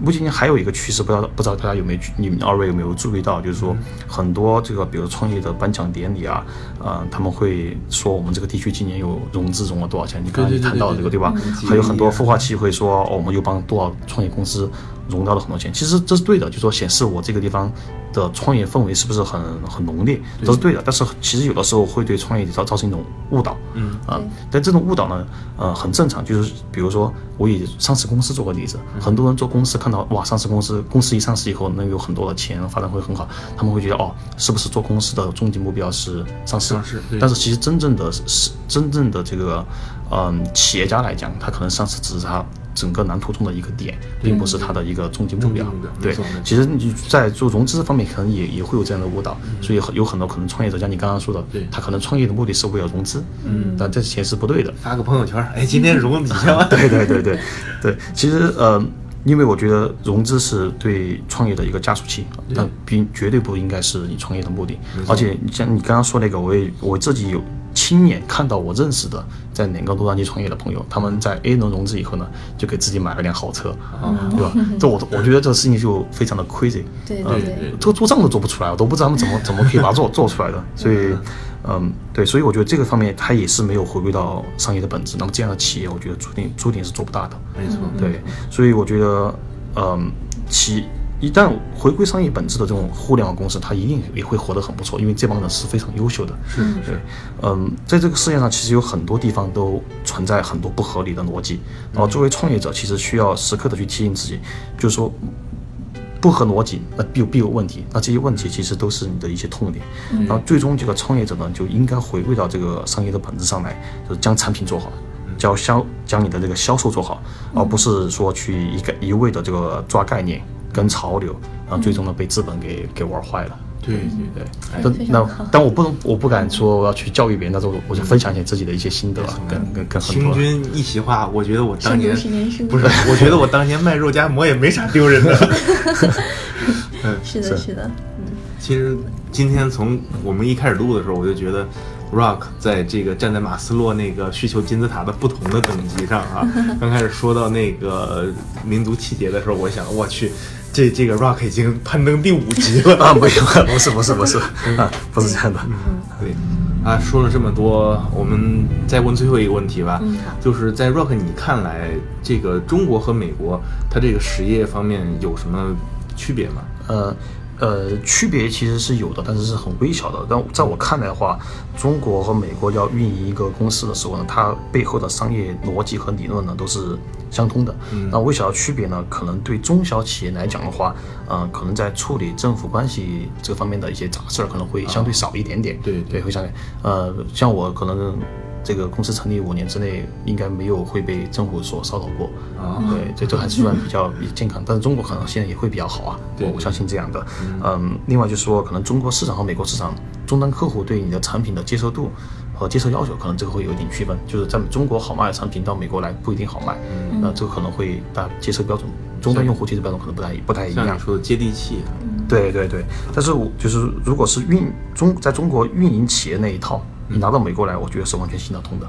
目前还有一个趋势，不知道不知道大家有没有你们二位有没有注意到，就是说很多这个比如创业的颁奖典礼啊，呃，他们会说我们这个地区今年有融资融了多少钱？你刚才谈到这个对对吧？还有很多孵化器会说，哦，我们又帮多少创业公司融到了很多钱。其实这是对的，就说显示我这个地方的创业氛围是不是很很浓烈，这是对的。但是其实有的时候会对创业造造成一种误导，嗯啊对，但这种误导呢，呃，很正常。就是比如说，我以上市公司做个例子，嗯很多人做公司看到哇，上市公司公司一上市以后能有很多的钱，发展会很好，他们会觉得哦，是不是做公司的终极目标是上市？上市但是其实真正的是真正的这个，嗯，企业家来讲，他可能上市只是他整个蓝图中的一个点，并不是它的一个终极目标。对其实你在做融资方面，可能也也会有这样的误导，所以很有很多可能创业者，像你刚刚说的，他可能创业的目的是为了融资，嗯，但这钱是不对的。发个朋友圈，哎，今天融了几千万。对对对对。对，其实呃，因为我觉得融资是对创业的一个加速器，但并绝对不应该是你创业的目的。而且像你刚刚说那个，我也我自己有亲眼看到我认识的在哪个洛杉矶创业的朋友，他们在 A 轮融资以后呢，就给自己买了辆好车，对吧？这我我觉得这个事情就非常的 crazy。对对对对，做做账都做不出来，我都不知道他们怎么 怎么可以把它做做出来的。所以，嗯，对，所以我觉得这个方面它也是没有回归到商业的本质。那么这样的企业，我觉得注定注定是做不大的。没错，对，所以我觉得，嗯，企一旦回归商业本质的这种互联网公司，它一定也会活得很不错，因为这帮人是非常优秀的。是对，嗯，在这个世界上，其实有很多地方都存在很多不合理的逻辑。然后，作为创业者，其实需要时刻的去提醒自己，就是说，不合逻辑，那必有必有问题。那这些问题其实都是你的一些痛点。然后，最终这个创业者呢，就应该回归到这个商业的本质上来，就是将产品做好。叫销将你的这个销售做好，而不是说去一个一味的这个抓概念跟潮流，然后最终呢被资本给给玩坏了。对对对，那但我不能，我不敢说我要去教育别人，但是我我就分享一些自己的一些心得啊，跟跟跟很多。清军一席话，我觉得我当年不是，我觉得我当年卖肉夹馍也没啥丢人的。嗯，是的，是是的，嗯，其实今天从我们一开始录的时候，我就觉得 Rock 在这个站在马斯洛那个需求金字塔的不同的等级上啊。刚开始说到那个民族气节的时候，我想我去，这这个 Rock 已经攀登第五级了啊，没有，不是不是不是啊，不是这样的。嗯对，啊，说了这么多，我们再问最后一个问题吧。嗯就是在 Rock 你看来，这个中国和美国它这个实业方面有什么区别吗？呃呃，区别其实是有的，但是是很微小的。但在我看来的话，中国和美国要运营一个公司的时候呢，它背后的商业逻辑和理论呢都是相通的。嗯那微小的区别呢，可能对中小企业来讲的话，呃，可能在处理政府关系这方面的一些杂事儿可能会相对少一点点。对对对，会相对呃，像我可能。这个公司成立五年之内，应该没有会被政府所骚扰过啊对，这都还是算比较比健康。但是中国可能现在也会比较好啊，我我相信这样的。嗯，另外就是说，可能中国市场和美国市场终端客户对你的产品的接受度和接受要求，可能这个会有一点区分。就是在中国好卖的产品到美国来不一定好卖，嗯那这个可能会大家接受标准，终端用户接受标准可能不太不太一样像你。说的接地气，对对对，但是我就是如果是运中在中国运营企业那一套，你拿到美国来，我觉得是完全行得通的。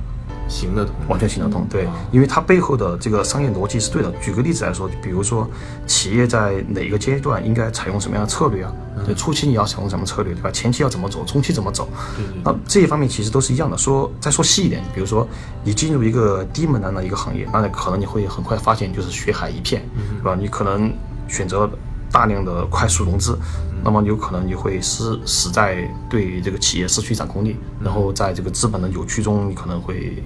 行得通，完全行得通，对，因为它背后的这个商业逻辑是对的。举个例子来说，比如说企业在哪个阶段应该采用什么样的策略啊？对，初期你要采用什么策略，对吧？前期要怎么走，中期怎么走？对对那这一方面其实都是一样的。说再说细一点，比如说你进入一个低门槛的一个行业，那可能你会很快发现就是血海一片，对吧？你可能选择大量的快速融资，那么有可能你会失死在对这个企业失去掌控力，然后在这个资本的扭曲中，你可能会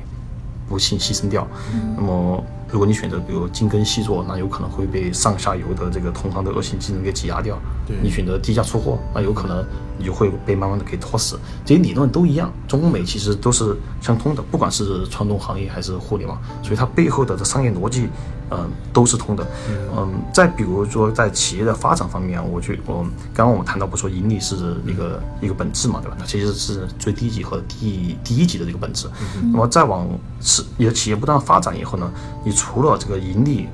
不幸牺牲掉。那么，如果你选择比如精耕细作，那有可能会被上下游的这个同行的恶性竞争给挤压掉。对你选择低价出货，那有可能你就会被慢慢的给拖死。这些理论都一样，中美其实都是相通的，不管是传统行业还是互联网，所以它背后的这商业逻辑，嗯、都是通的。嗯，再比如说在企业的发展方面啊，我觉我刚刚我们谈到不说盈利是一个一个本质嘛，对吧？它其实是最低级和第第一级的这个本质。那么再往是你的企业不断发展以后呢，你除了这个盈利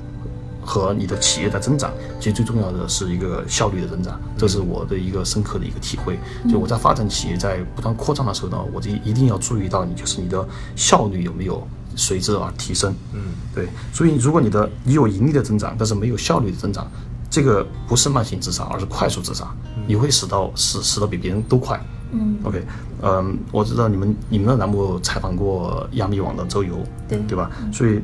和你的企业的增长，其实最重要的是一个效率的增长，这是我的一个深刻的一个体会。就我在发展企业在不断扩张的时候呢，我就一定要注意到你就是你的效率有没有随之而提升。嗯，对，所以如果你的你有盈利的增长，但是没有效率的增长，这个不是慢性自杀，而是快速自杀，你会死到死死的比别人都快。嗯 OK，嗯，我知道你们你们的栏目采访过亚米网的周游，对对吧？所以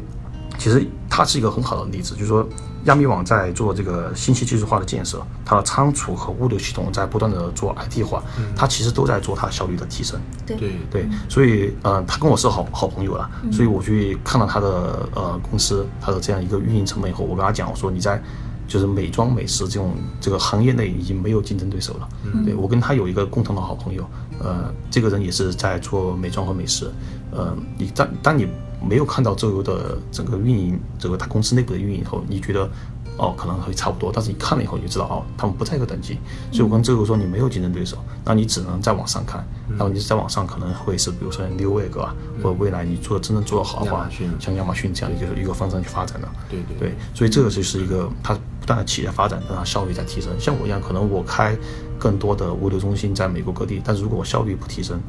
其实它是一个很好的例子，就是说亚米网在做这个信息技术化的建设，它的仓储和物流系统在不断的做 IT 化，它其实都在做它效率的提升。对对对，所以呃，他跟我是好好朋友了，所以我去看到他的呃公司，他的这样一个运营成本以后，我跟他讲，我说你在就是美妆美食这种这个行业内已经没有竞争对手了。对我跟他有一个共同的好朋友，呃，这个人也是在做美妆和美食，呃，你当当你没有看到周游的整个运营，整个他公司内部的运营以后，你觉得？哦，可能会差不多，但是你看了以后，你就知道哦，他们不在一个等级。所以我跟周游说，你没有竞争对手，那你只能再往上看。然后你在往上可能会是，比如说 New Wave 啊，或者未来你做真正做得好的话像亚马逊这样的一个一个方向去发展的。对对对，所以这个就是一个它不断的企业发展，让它效率在提升。像我一样，可能我开更多的物流中心在美国各地，但是如果我效率不提升，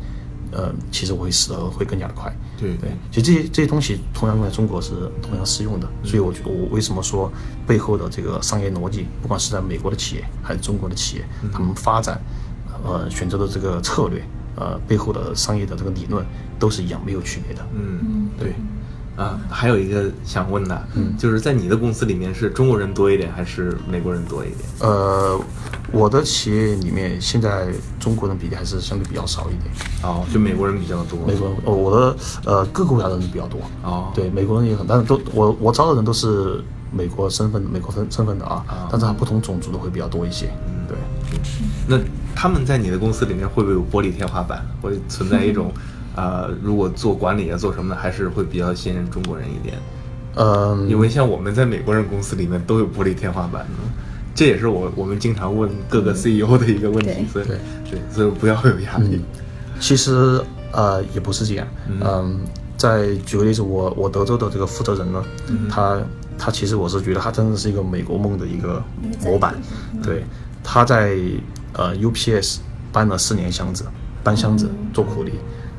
呃，其实我会死的会更加的快。对对，其实这些这些东西同样用在中国是同样适用的，所以我觉得我为什么说背后的这个商业逻辑，不管是在美国的企业还是中国的企业，他们发展呃选择的这个策略，呃背后的商业的这个理论都是一样，没有区别的。嗯，对。啊，还有一个想问的，嗯，就是在你的公司里面是中国人多一点还是美国人多一点？呃，我的企业里面现在中国人比例还是相对比较少一点，哦，就美国人比较多。美国人哦，我的呃各个国家的人比较多。哦，对，美国人也很，但是都我我招的人都是美国身份、美国身身份的啊，但是他不同种族的会比较多一些。嗯对，那他们在你的公司里面会不会有玻璃天花板？会存在一种，呃，如果做管理啊做什么的，还是会比较信任中国人一点？嗯，因为像我们在美国人公司里面都有玻璃天花板的。这也是我我们经常问各个 CEO 的一个问题，对。所以对。对，所以不要有压力。其实呃也不是这样，嗯，在举个例子，我我德州的这个负责人呢，他他其实我是觉得他真的是一个美国梦的一个模板，对，他在呃 UPS 搬了四年箱子，搬箱子做苦力。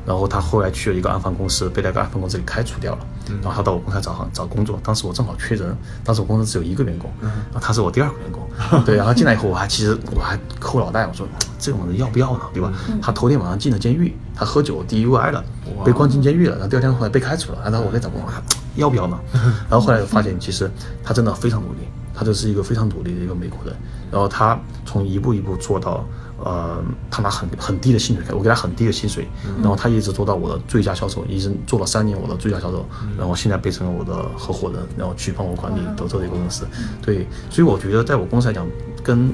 然后他后来去了一个安防公司，被那个安防公司给开除掉了。然后他到我公司来找找工作，当时我正好缺人，当时我公司只有一个员工，然后他是我第二个员工。对，然后进来以后，我还其实我还扣脑袋，我说这种人要不要呢？对吧？他头天晚上进了监狱，他喝酒 DUI 了，被关进监狱了，然后第二天后来被开除了，然后我在找工作，要不要呢？然后后来发现，其实他真的非常努力，他就是一个非常努力的一个美国人。然后他从一步一步做到。呃，他拿很很低的薪水，我给他很低的薪水，然后他一直做到我的最佳销售，一直做了三年我的最佳销售，然后现在变成了我的合伙人，然后去帮我管理德州的一个公司。对，所以我觉得在我公司来讲，跟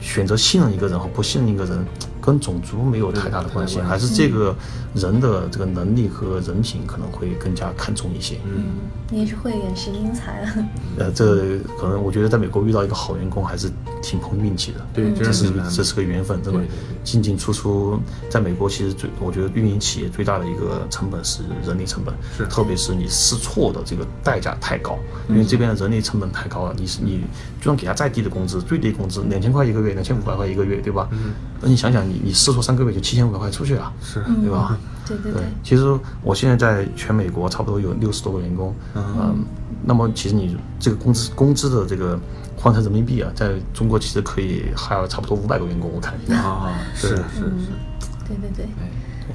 选择信任一个人和不信任一个人。跟种族没有太大的关系，还是这个人的这个能力和人品可能会更加看重一些。嗯，你也是慧眼识英才啊。呃，这可能我觉得在美国遇到一个好员工还是挺碰运气的。对，这是这是个缘分，真的。进进出出，在美国其实最我觉得运营企业最大的一个成本是人力成本，是特别是你试错的这个代价太高，因为这边的人力成本太高了。你是你就算给他再低的工资，最低工资两千块一个月，两千五百块一个月，对吧？嗯那你想想你。你试错三个月就七千五百块出去了，是，对吧？对对对。其实我现在在全美国差不多有六十多个员工，嗯，那么其实你这个工资工资的这个换成人民币啊，在中国其实可以还有差不多五百个员工，我看啊，是是是，对对对。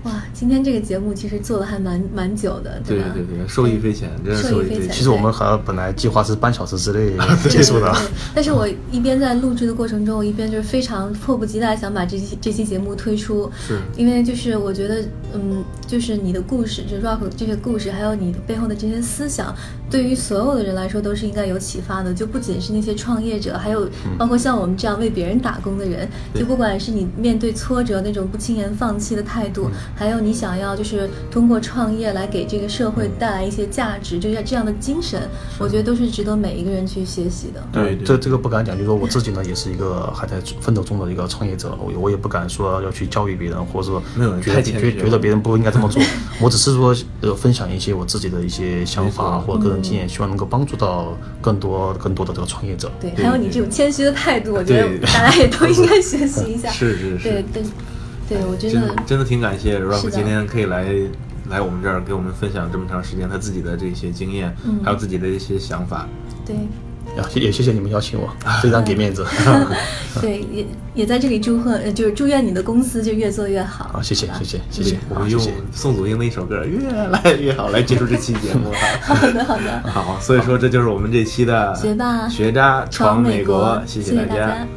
哇，今天这个节目其实做的还蛮蛮久的，对？对对对，受益匪浅，真的受益匪浅。其实我们和本来计划是半小时之内结束的，但是我一边在录制的过程中，我一边就是非常迫不及待想把这期 这期节目推出，是因为就是我觉得，嗯，就是你的故事，就 Rock 这些故事，还有你背后的这些思想，对于所有的人来说都是应该有启发的，就不仅是那些创业者，还有包括像我们这样为别人打工的人，就不管是你面对挫折那种不轻言放弃的态度。还有你想要就是通过创业来给这个社会带来一些价值，就是这样的精神，我觉得都是值得每一个人去学习的。对，这这个不敢讲，就是说我自己呢也是一个还在奋斗中的一个创业者，我我也不敢说要去教育别人，或者说没有觉得觉觉得别人不应该这么做，我只是说呃分享一些我自己的一些想法或者经验，希望能够帮助到更多更多的这个创业者。对，还有你这种谦虚的态度，我觉得大家也都应该学习一下。是是是，对对。对，我觉得真的挺感谢 Ralph 今天可以来来我们这儿给我们分享这么长时间他自己的这些经验，还有自己的一些想法。对，也也谢谢你们邀请我，非常给面子。对，也也在这里祝贺，就是祝愿你的公司就越做越好。好，谢谢谢谢谢谢。我们用宋祖英的一首歌《越来越好》来结束这期节目。好的好的。好，所以说这就是我们这期的学霸学渣闯美国，谢谢大家。